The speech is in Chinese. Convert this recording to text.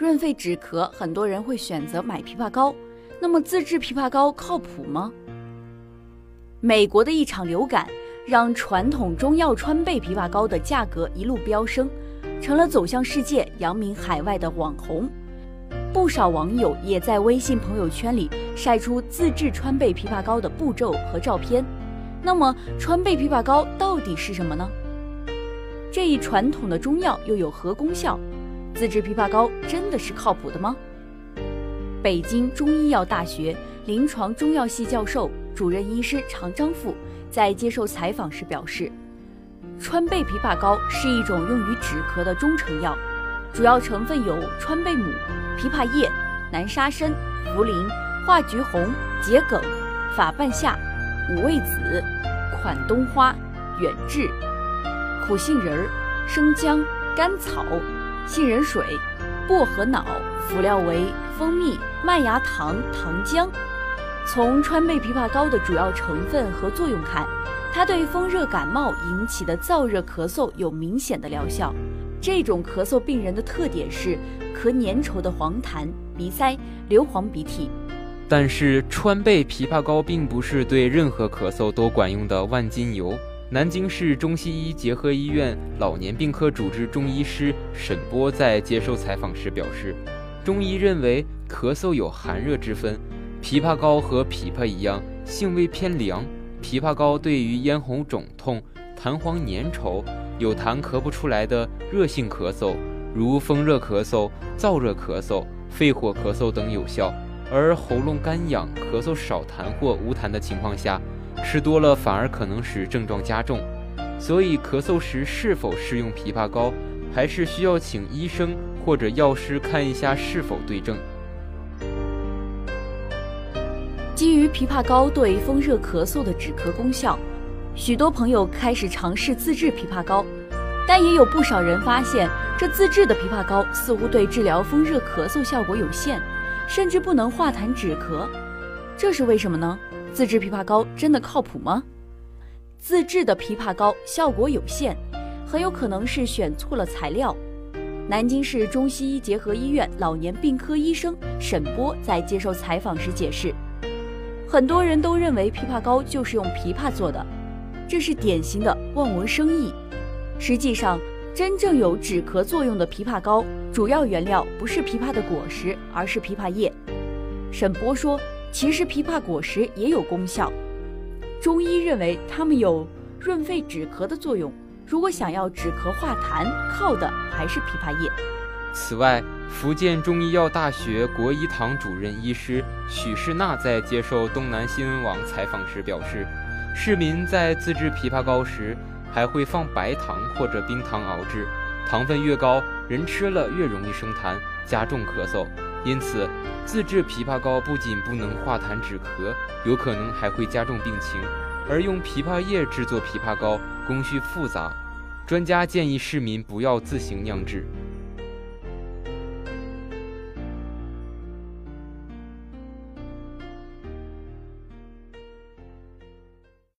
润肺止咳，很多人会选择买枇杷膏。那么自制枇杷膏靠谱吗？美国的一场流感让传统中药川贝枇杷膏的价格一路飙升，成了走向世界、扬名海外的网红。不少网友也在微信朋友圈里晒出自制川贝枇杷膏的步骤和照片。那么川贝枇杷膏到底是什么呢？这一传统的中药又有何功效？自制枇杷膏真的是靠谱的吗？北京中医药大学临床中药系教授、主任医师常章富在接受采访时表示，川贝枇杷膏是一种用于止咳的中成药，主要成分有川贝母、枇杷叶、南沙参、茯苓、化橘红、桔梗、法半夏、五味子、款冬花、远志、苦杏仁、生姜、甘草。杏仁水、薄荷脑辅料为蜂蜜、麦芽糖、糖浆。从川贝枇杷膏的主要成分和作用看，它对风热感冒引起的燥热咳嗽有明显的疗效。这种咳嗽病人的特点是咳粘稠的黄痰、鼻塞、流黄鼻涕。但是川贝枇杷膏并不是对任何咳嗽都管用的万金油。南京市中西医结合医院老年病科主治中医师沈波在接受采访时表示，中医认为咳嗽有寒热之分，枇杷膏和枇杷一样，性味偏凉。枇杷膏对于咽喉肿痛、痰黄粘稠、有痰咳不出来的热性咳嗽，如风热咳嗽、燥热咳嗽、肺火咳嗽等有效，而喉咙干痒、咳嗽少痰或无痰的情况下。吃多了反而可能使症状加重，所以咳嗽时是否适用枇杷膏，还是需要请医生或者药师看一下是否对症。基于枇杷膏对风热咳嗽的止咳功效，许多朋友开始尝试自制枇杷膏，但也有不少人发现，这自制的枇杷膏似乎对治疗风热咳嗽效果有限，甚至不能化痰止咳，这是为什么呢？自制枇杷膏真的靠谱吗？自制的枇杷膏效果有限，很有可能是选错了材料。南京市中西医结合医院老年病科医生沈波在接受采访时解释，很多人都认为枇杷膏就是用枇杷做的，这是典型的望文生义。实际上，真正有止咳作用的枇杷膏，主要原料不是枇杷的果实，而是枇杷叶。沈波说。其实枇杷果实也有功效，中医认为它们有润肺止咳的作用。如果想要止咳化痰，靠的还是枇杷叶。此外，福建中医药大学国医堂主任医师许世娜在接受东南新闻网采访时表示，市民在自制枇杷膏时还会放白糖或者冰糖熬制，糖分越高，人吃了越容易生痰，加重咳嗽。因此，自制枇杷膏不仅不能化痰止咳，有可能还会加重病情。而用枇杷叶制作枇杷膏工序复杂，专家建议市民不要自行酿制。